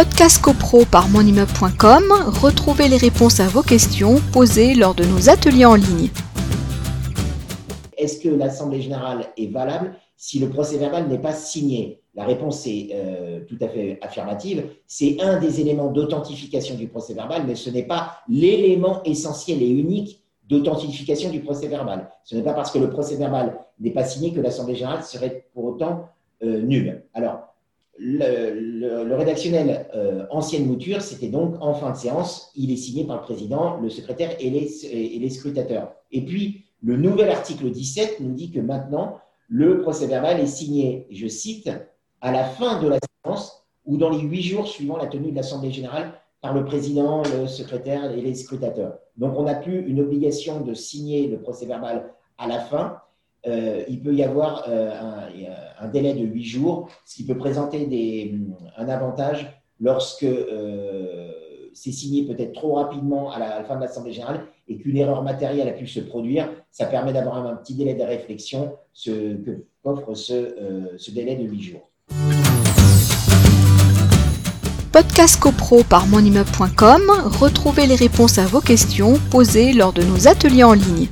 Podcast CoPro par monimmeuble.com, retrouvez les réponses à vos questions posées lors de nos ateliers en ligne. Est-ce que l'Assemblée générale est valable si le procès verbal n'est pas signé? La réponse est euh, tout à fait affirmative. C'est un des éléments d'authentification du procès verbal, mais ce n'est pas l'élément essentiel et unique d'authentification du procès verbal. Ce n'est pas parce que le procès verbal n'est pas signé que l'Assemblée générale serait pour autant euh, nulle. Alors, le, rédactionnel euh, ancienne mouture, c'était donc en fin de séance, il est signé par le président, le secrétaire et les, et les scrutateurs. Et puis, le nouvel article 17 nous dit que maintenant, le procès verbal est signé, je cite, à la fin de la séance ou dans les huit jours suivant la tenue de l'Assemblée générale par le président, le secrétaire et les scrutateurs. Donc, on n'a plus une obligation de signer le procès verbal à la fin, euh, il peut y avoir euh, un, délai de 8 jours, ce qui peut présenter un avantage lorsque euh, c'est signé peut-être trop rapidement à la, fin de l'Assemblée générale et qu'une erreur matérielle a pu se produire. Ça permet d'avoir un, petit délai de réflexion ce, que ce délai de 8 jours. Podcast CoPro par monimmeuble.com, retrouvez les réponses à vos questions posées lors de nos ateliers en ligne.